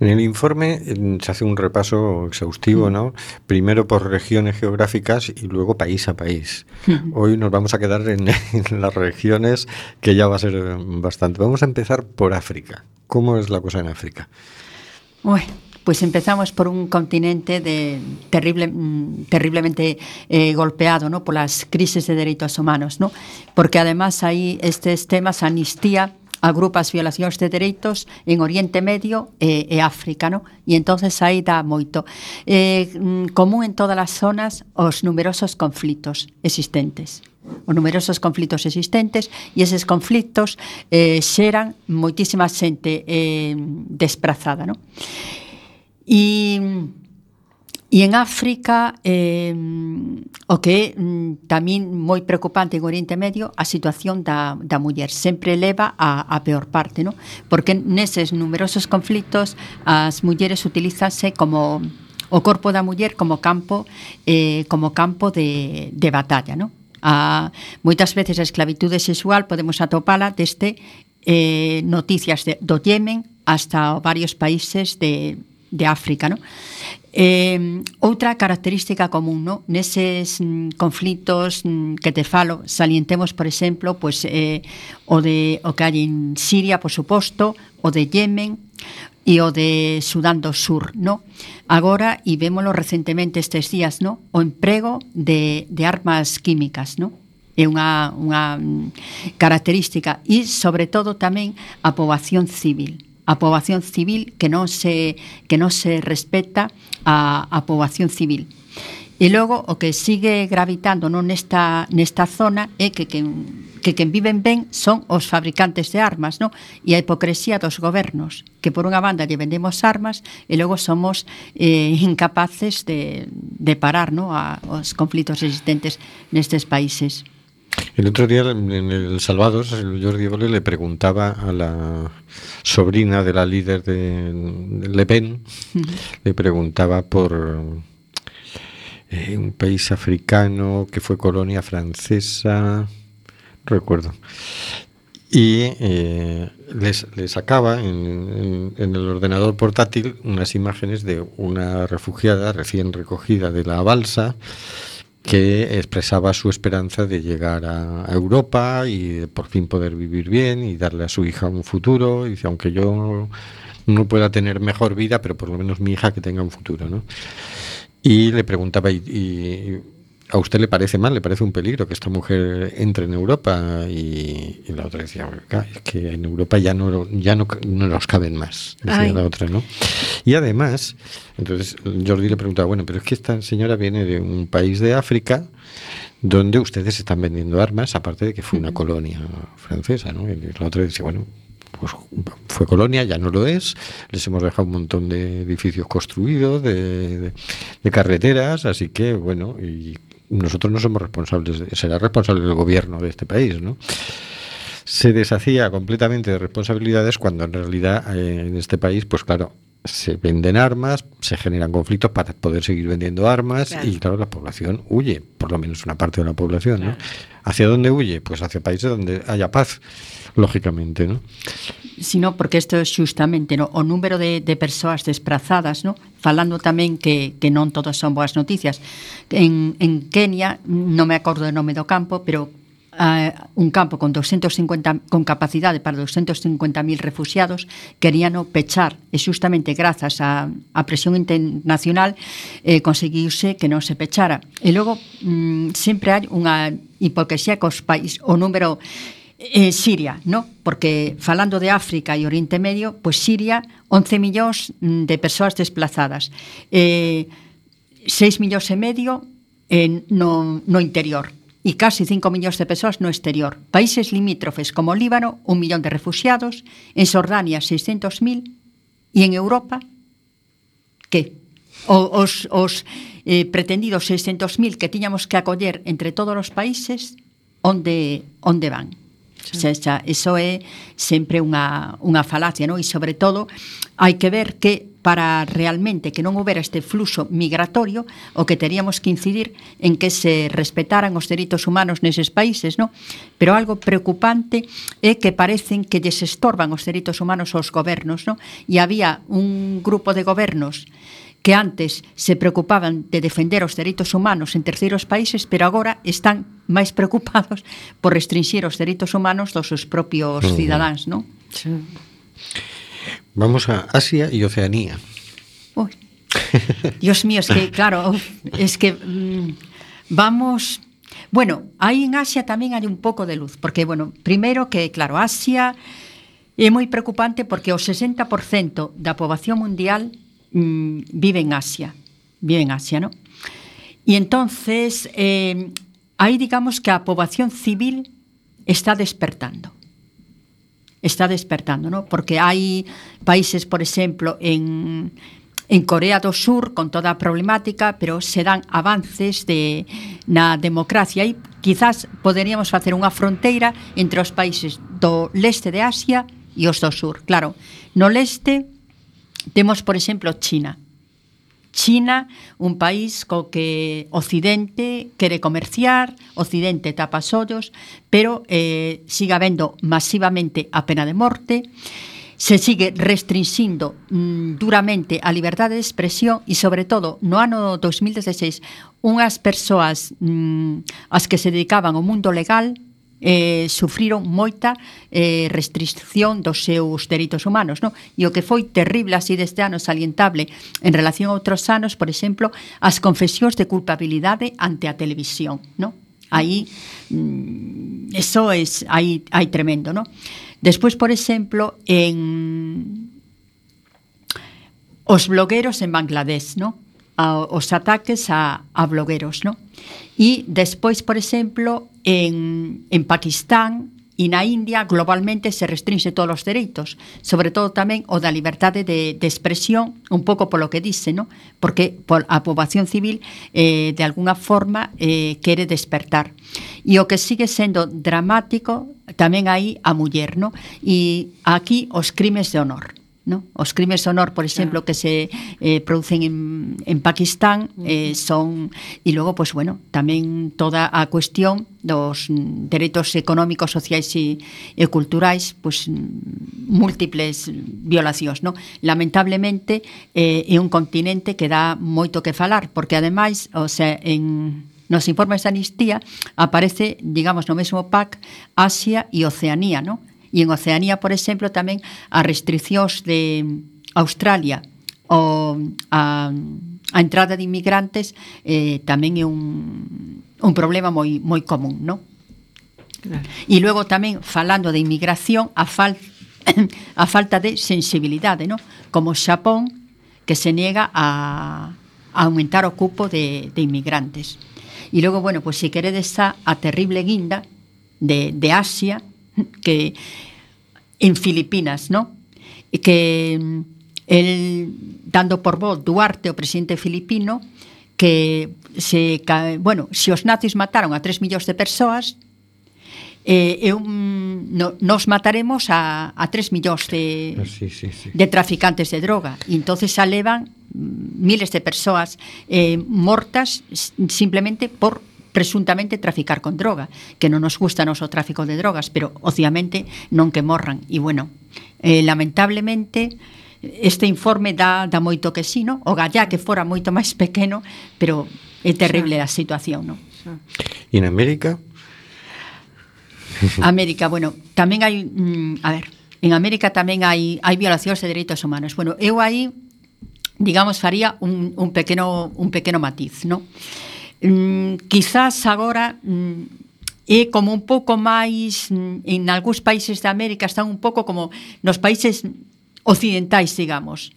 En el informe mm, se hace un repaso exhaustivo, ¿no? Primero por regiones geográficas y luego país a país. Hoy nos vamos a quedar en, en, las regiones, que ya va a ser eh, bastante. Vamos a empezar por África. ¿Cómo es la cosa en África? Uy, pues empezamos por un continente de terrible, mm, terriblemente eh, golpeado ¿no? por las crisis de derechos humanos, ¿no? porque además hay estos temas, amnistía, agrupa as violacións de dereitos en Oriente Medio e, e África, no? E entonces aí dá moito. Eh, mm, común en todas as zonas os numerosos conflitos existentes os numerosos conflitos existentes e eses conflitos eh, xeran moitísima xente eh, desprazada, No? E E en África, eh, o que é mm, tamén moi preocupante en Oriente Medio, a situación da, da muller sempre leva a, a peor parte, no? porque neses numerosos conflitos as mulleres utilizanse como o corpo da muller como campo eh, como campo de, de batalla, no? A, moitas veces a esclavitude sexual podemos atopala desde eh, noticias de, do Yemen hasta varios países de, de África, non? Eh, outra característica común, no? neses mm, conflitos mm, que te falo, salientemos, por exemplo, pues, eh, o de o que hai en Siria, por suposto, o de Yemen, e o de Sudán do Sur, no? Agora, e vémolo recentemente estes días, no? O emprego de, de armas químicas, no? É unha, unha mm, característica e, sobre todo, tamén a poboación civil a poboación civil que non se que non se respeta a, a poboación civil. E logo o que sigue gravitando non nesta nesta zona é que que que quen viven ben son os fabricantes de armas, non? E a hipocresía dos gobernos, que por unha banda lle vendemos armas e logo somos eh, incapaces de, de parar non? A, os conflitos existentes nestes países. El otro día en El Salvador, Jordi Evole le preguntaba a la sobrina de la líder de, Le Pen, le preguntaba por eh, un país africano que fue colonia francesa, recuerdo. Y eh, les, les, sacaba en, en, en, el ordenador portátil unas imágenes de una refugiada recién recogida de la balsa que expresaba su esperanza de llegar a, Europa y por fin poder vivir bien y darle a su hija un futuro. Y dice, aunque yo no pueda tener mejor vida, pero por lo menos mi hija que tenga un futuro, ¿no? Y le preguntaba, ¿y, y ¿A usted le parece mal, le parece un peligro que esta mujer entre en Europa? Y, y la otra decía, es que en Europa ya no, ya no, no nos caben más, decía Ay. la otra, ¿no? Y además, entonces Jordi le preguntaba, bueno, pero es que esta señora viene de un país de África donde ustedes están vendiendo armas, aparte de que fue una colonia francesa, ¿no? Y la otra decía, bueno, pues fue colonia, ya no lo es, les hemos dejado un montón de edificios construidos, de, de, de carreteras, así que bueno, y nosotros no somos responsables, será responsable del gobierno de este país, ¿no? Se deshacía completamente de responsabilidades cuando en realidad eh, en este país, pues claro, se venden armas, se generan conflictos para poder seguir vendiendo armas claro. y claro, la población huye, por lo menos una parte de la población, claro. ¿no? ¿Hacia dónde huye? Pues hacia países donde haya paz, lógicamente, ¿no? Sino porque isto é xustamente no, o número de, de persoas desplazadas, no? falando tamén que, que non todas son boas noticias. En, en Kenia, non me acordo o nome do campo, pero a un campo con 250 con capacidade para 250.000 refugiados, queríano pechar e xustamente grazas á, a presión internacional eh, conseguiuse que non se pechara. E logo mm, sempre hai unha hipocresía cos país, o número eh, Siria, no? Porque falando de África e Oriente Medio, pois pues Siria 11 millóns mm, de persoas desplazadas. Eh, 6 millóns e medio en, no, no interior e case 5 millóns de persoas no exterior. Países limítrofes como Líbano, un millón de refugiados, en Sordania 600.000 e en Europa que os, os eh, pretendidos 600.000 que tiñamos que acoller entre todos os países onde onde van. Sí. Xa, xa, iso é sempre unha, unha falacia, non? E sobre todo hai que ver que para realmente que non houbera este fluxo migratorio, o que teríamos que incidir en que se respetaran os dereitos humanos neses países, non? Pero algo preocupante é que parecen que lles estorban os dereitos humanos aos gobernos, non? E había un grupo de gobernos que antes se preocupaban de defender os dereitos humanos en terceiros países, pero agora están máis preocupados por restringir os dereitos humanos dos seus propios uh -huh. cidadáns, non? Sí. Vamos a Asia e Oceanía. Uy. Dios mío, es que, claro, es que mmm, vamos... Bueno, aí en Asia tamén hai un pouco de luz, porque, bueno, primeiro que, claro, Asia é moi preocupante porque o 60% da poboación mundial mmm, vive en Asia, vive en Asia, ¿no? Y entonces, eh, aí digamos que a poboación civil está despertando está despertando, ¿no? Porque hai países, por exemplo, en en Corea do Sur con toda a problemática, pero se dan avances de na democracia e quizás poderíamos facer unha fronteira entre os países do leste de Asia e os do sur. Claro, no leste temos, por exemplo, China, China, un país co que Occidente quere comerciar, Occidente tapa os ollos, pero eh, siga vendo masivamente a pena de morte, se sigue restringindo mm, duramente a liberdade de expresión e, sobre todo, no ano 2016, unhas persoas mm, as que se dedicaban ao mundo legal eh, sufriron moita eh, restricción dos seus dereitos humanos. No? E o que foi terrible así deste ano salientable en relación a outros anos, por exemplo, as confesións de culpabilidade ante a televisión. No? Aí mm, eso es aí aí tremendo, ¿no? Despois, por exemplo, en os blogueros en Bangladesh, ¿no? os ataques a, a blogueros, ¿no? E despois, por exemplo, en, en Pakistán e na India globalmente se restringe todos os dereitos, sobre todo tamén o da liberdade de, de expresión, un pouco polo que dice, ¿no? porque por a poboación civil eh, de alguna forma eh, quere despertar. E o que sigue sendo dramático tamén aí a muller, ¿no? e aquí os crimes de honor. No? Os crimes de honor, por exemplo, claro. que se eh, producen en, en Pakistán eh, son... E logo, pois, pues, bueno, tamén toda a cuestión dos dereitos económicos, sociais e, e culturais, pois, pues, mm, múltiples violacións. No? Lamentablemente, eh, é un continente que dá moito que falar, porque, ademais, o sea, en nos informes de anistía aparece, digamos, no mesmo PAC Asia e Oceanía, non? E en Oceanía, por exemplo, tamén as restriccións de Australia o a, a entrada de inmigrantes eh, tamén é un, un problema moi moi común, non? Claro. E logo tamén falando de inmigración, a fal a falta de sensibilidade, non? Como Xapón que se nega a, a aumentar o cupo de, de inmigrantes. E logo, bueno, pois pues, se queredes a, a terrible guinda de, de Asia, que en Filipinas, ¿no? Que mm, el dando por voz Duarte, o presidente filipino, que se bueno, se os nazis mataron a 3 millóns de persoas, eh, eu, no, nos mataremos a, a 3 millóns de, ah, sí, sí, sí. de traficantes de droga. E entonces xa levan mm, miles de persoas eh, mortas simplemente por presuntamente traficar con droga, que non nos gusta noso tráfico de drogas, pero obviamente non que morran. E bueno, eh, lamentablemente este informe dá, dá moito que sí, no? o gallá que fora moito máis pequeno, pero é terrible a situación. Non? E en América? América, bueno, tamén hai, mm, a ver, en América tamén hai hai violacións de dereitos humanos. Bueno, eu aí digamos faría un, un pequeno un pequeno matiz, non? mm, quizás agora mm, é como un pouco máis mm, en algúns países de América están un pouco como nos países occidentais, digamos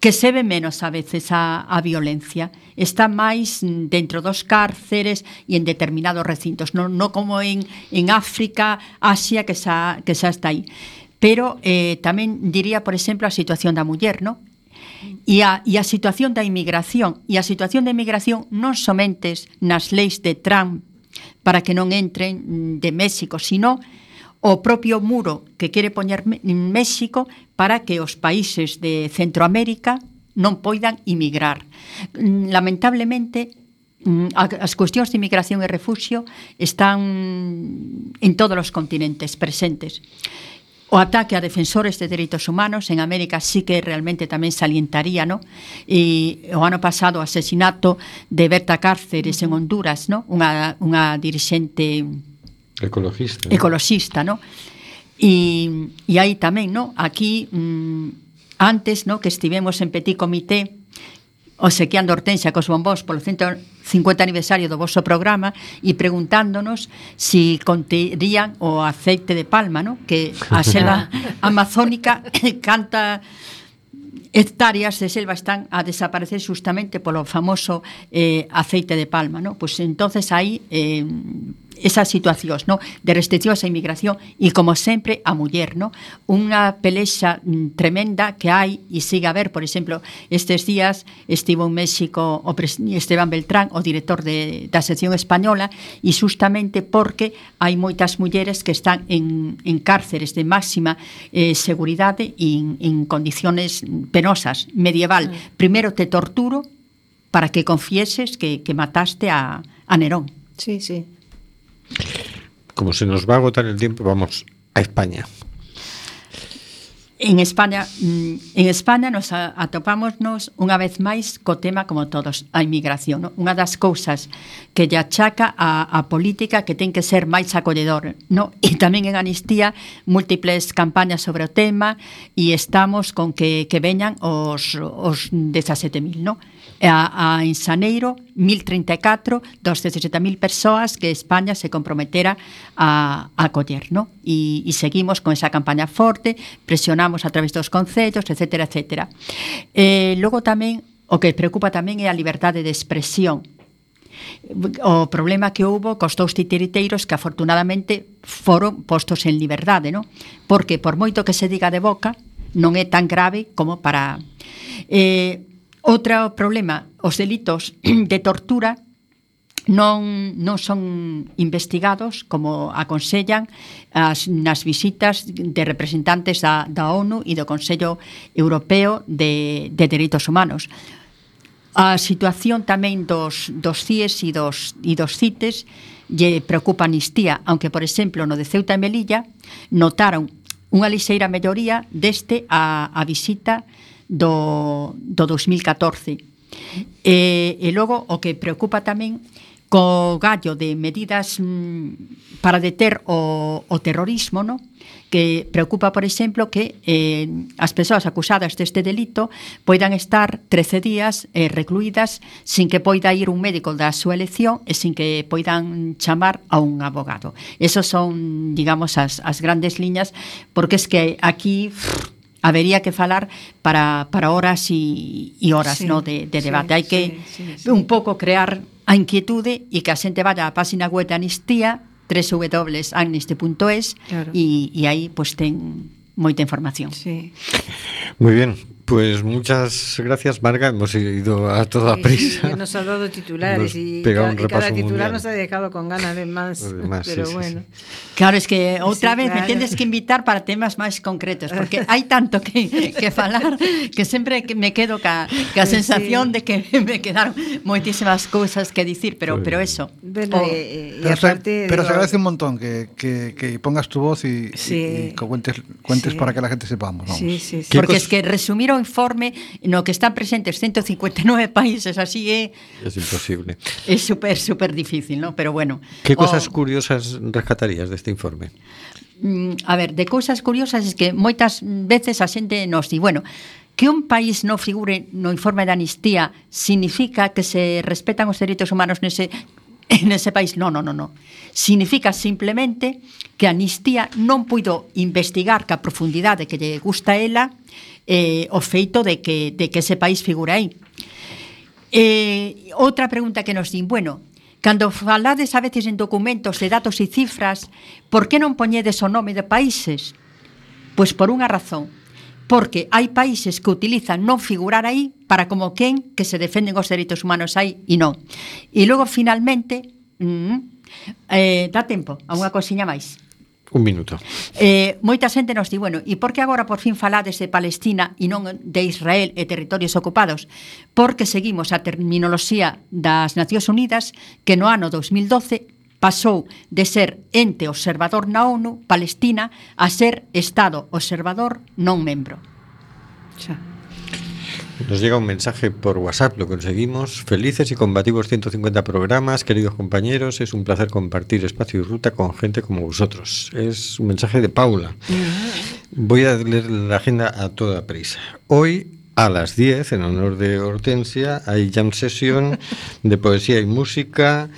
que se ve menos a veces a, a violencia. Está máis mm, dentro dos cárceres e en determinados recintos, non, non como en, en África, Asia, que xa, que xa está aí. Pero eh, tamén diría, por exemplo, a situación da muller, non? E a, e a situación da inmigración, e a situación da inmigración non somente nas leis de Trump para que non entren de México, sino o propio muro que quere poñer en México para que os países de Centroamérica non poidan inmigrar. Lamentablemente, mm, as cuestións de inmigración e refuxio están en todos os continentes presentes. O ataque a defensores de dereitos humanos en América sí que realmente tamén salientaría, no? E o ano pasado o asesinato de Berta Cárceres en Honduras, no? Unha, unha dirixente ecologista, ecologista no? E, e aí tamén, no? Aquí mm, antes, no, que estivemos en Petit Comité obsequiando Hortensia cos bombóns polo 150 aniversario do vosso programa e preguntándonos si conterían o aceite de palma, no? que a selva amazónica canta hectáreas de selva están a desaparecer justamente polo famoso eh, aceite de palma, ¿no? Pues entonces aí eh, esas situacións, no? de restriccións á inmigración e como sempre a muller, no? unha pelexa mm, tremenda que hai e sigue a ver, por exemplo, estes días estivo en México o Esteban Beltrán, o director de, da sección española, e justamente porque hai moitas mulleres que están en, en cárceres de máxima eh, seguridade e en, en condiciones penosas, medieval. Mm. Primeiro te torturo para que confieses que, que mataste a, a Nerón. Sí, sí. Como se nos va a agotar el tiempo, vamos a España. En España, mm, en España nos atopámonos unha vez máis co tema como todos, a inmigración. Non? Unha das cousas que lle achaca a, a política que ten que ser máis acolledor. Non? E tamén en Anistía, múltiples campañas sobre o tema e estamos con que, que veñan os, os 17.000. Non? E a, a, en Xaneiro, 1034 dos 17.000 persoas que España se comprometera a, a coller, no? E, e seguimos con esa campaña forte, presionamos a través dos concellos, etc. etc. Eh, logo tamén, o que preocupa tamén é a liberdade de expresión, o problema que houbo cos dous titiriteiros que afortunadamente foron postos en liberdade, non? Porque por moito que se diga de boca, non é tan grave como para eh, Outro problema, os delitos de tortura non, non son investigados como aconsellan as, nas visitas de representantes da, da ONU e do Consello Europeo de, de Dereitos Humanos. A situación tamén dos, dos CIES e dos, e dos CITES lle preocupa a amnistía, aunque, por exemplo, no de Ceuta e Melilla notaron unha lixeira melloría deste a, a visita do, do 2014. E, e logo o que preocupa tamén co gallo de medidas mm, para deter o, o terrorismo, no? que preocupa, por exemplo, que eh, as persoas acusadas deste delito poidan estar 13 días eh, recluídas sin que poida ir un médico da súa elección e sin que poidan chamar a un abogado. Esos son, digamos, as, as grandes liñas, porque es que aquí... Pff, habería que falar para, para horas e, e horas sí, no, de, de debate. Sí, Hai que sí, sí, sí. un pouco crear a inquietude e que a xente vaya á página web de Amnistía www.amniste.es claro. e, e aí pues, ten moita información. Sí. Muy bien, pues muchas gracias, Marga. Hemos ido a toda Sí, prisa. ya nos ha dado titulares Nos y, pega ca- un y cada titular mundial. nos ha dejado con ganas de más. De más, sí, pero sí, bueno. Claro, es que outra Sí, vez me claro. tienes que invitar para temas máis concretos, porque hai tanto que, que falar que sempre que me quedo ca Sí. sensación de que me quedaron moitísimas cousas que dicir, pero pero eso. Bueno, o- eh, y Pero, aparte. se, pero se digo, agradece un montón que, que, que pongas tu voz y, Sí. que cuentes, cuentes Sí. para que la gente sepamos. Vamos. Sí, sí, sí. ¿Qué Porque es que resumir o informe no que están presentes 159 países, así é... É imposible. É super, super difícil, ¿no? Pero bueno... Que oh. cosas o... curiosas rescatarías deste informe? Mm, a ver, de cousas curiosas es que moitas veces a xente nos di, bueno, que un país non figure no informe de amnistía significa que se respetan os dereitos humanos nese en ese país. No, no, no, no. Significa simplemente que a amnistía non puido investigar ca profundidade que lle gusta a ela eh, o feito de que, de que ese país figura aí. Eh, outra pregunta que nos din, bueno, Cando falades a veces en documentos de datos e cifras, por que non poñedes o nome de países? Pois por unha razón, porque hai países que utilizan non figurar aí para como quen que se defenden os dereitos humanos aí e non. E logo, finalmente, mm, eh, dá tempo a unha cosiña máis. Un minuto. Eh, moita xente nos di, bueno, e por que agora por fin falades de Palestina e non de Israel e territorios ocupados? Porque seguimos a terminoloxía das Nacións Unidas que no ano 2012 pasou de ser ente observador na ONU Palestina a ser Estado observador non membro. Xa. Nos llega un mensaje por WhatsApp, lo conseguimos. Felices y combativos 150 programas, queridos compañeros. Es un placer compartir espacio y ruta con gente como vosotros. Es un mensaje de Paula. Voy a leer la agenda a toda prisa. Hoy a las 10, en honor de Hortensia, hay jam session de poesía y música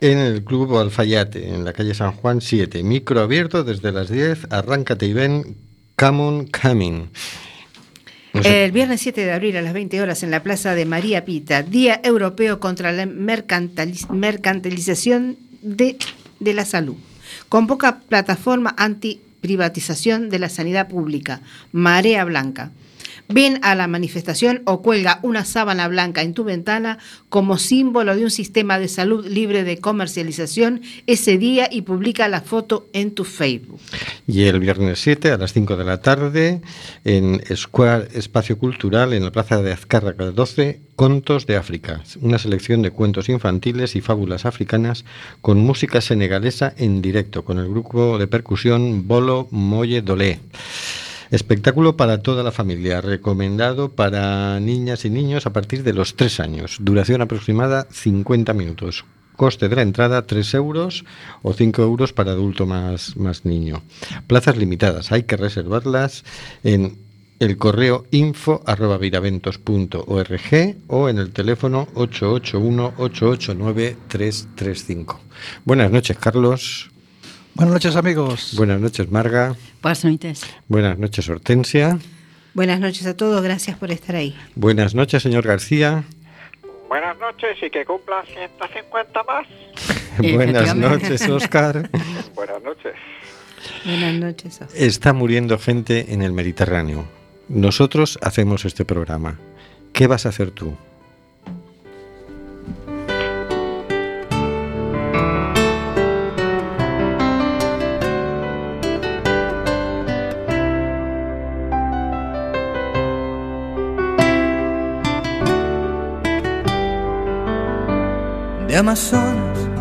en el Club Alfayate, en la calle San Juan 7. Micro abierto desde las 10. Arráncate y ven. Come on, coming. El viernes 7 de abril a las 20 horas en la Plaza de María Pita, Día Europeo contra la mercantiliz- mercantilización de, de la salud. Convoca plataforma anti-privatización de la sanidad pública, Marea Blanca. Ven a la manifestación o cuelga una sábana blanca en tu ventana como símbolo de un sistema de salud libre de comercialización ese día y publica la foto en tu Facebook. Y el viernes 7 a las 5 de la tarde en Square Espacio Cultural en la Plaza de Azcárraga 12, Contos de África, una selección de cuentos infantiles y fábulas africanas con música senegalesa en directo con el grupo de percusión Bolo Molle Dolé. Espectáculo para toda la familia, recomendado para niñas y niños a partir de los 3 años. Duración aproximada 50 minutos. Coste de la entrada 3 euros o 5 euros para adulto más, más niño. Plazas limitadas, hay que reservarlas en el correo info arroba o en el teléfono 881-889-335. Buenas noches, Carlos. Buenas noches, amigos. Buenas noches, Marga. Buenas noches. Buenas noches, Hortensia. Buenas noches a todos, gracias por estar ahí. Buenas noches, señor García. Buenas noches y que cumpla 150 más. Buenas noches, Oscar. Buenas noches. Buenas noches. Oscar. Está muriendo gente en el Mediterráneo. Nosotros hacemos este programa. ¿Qué vas a hacer tú? De Amazonas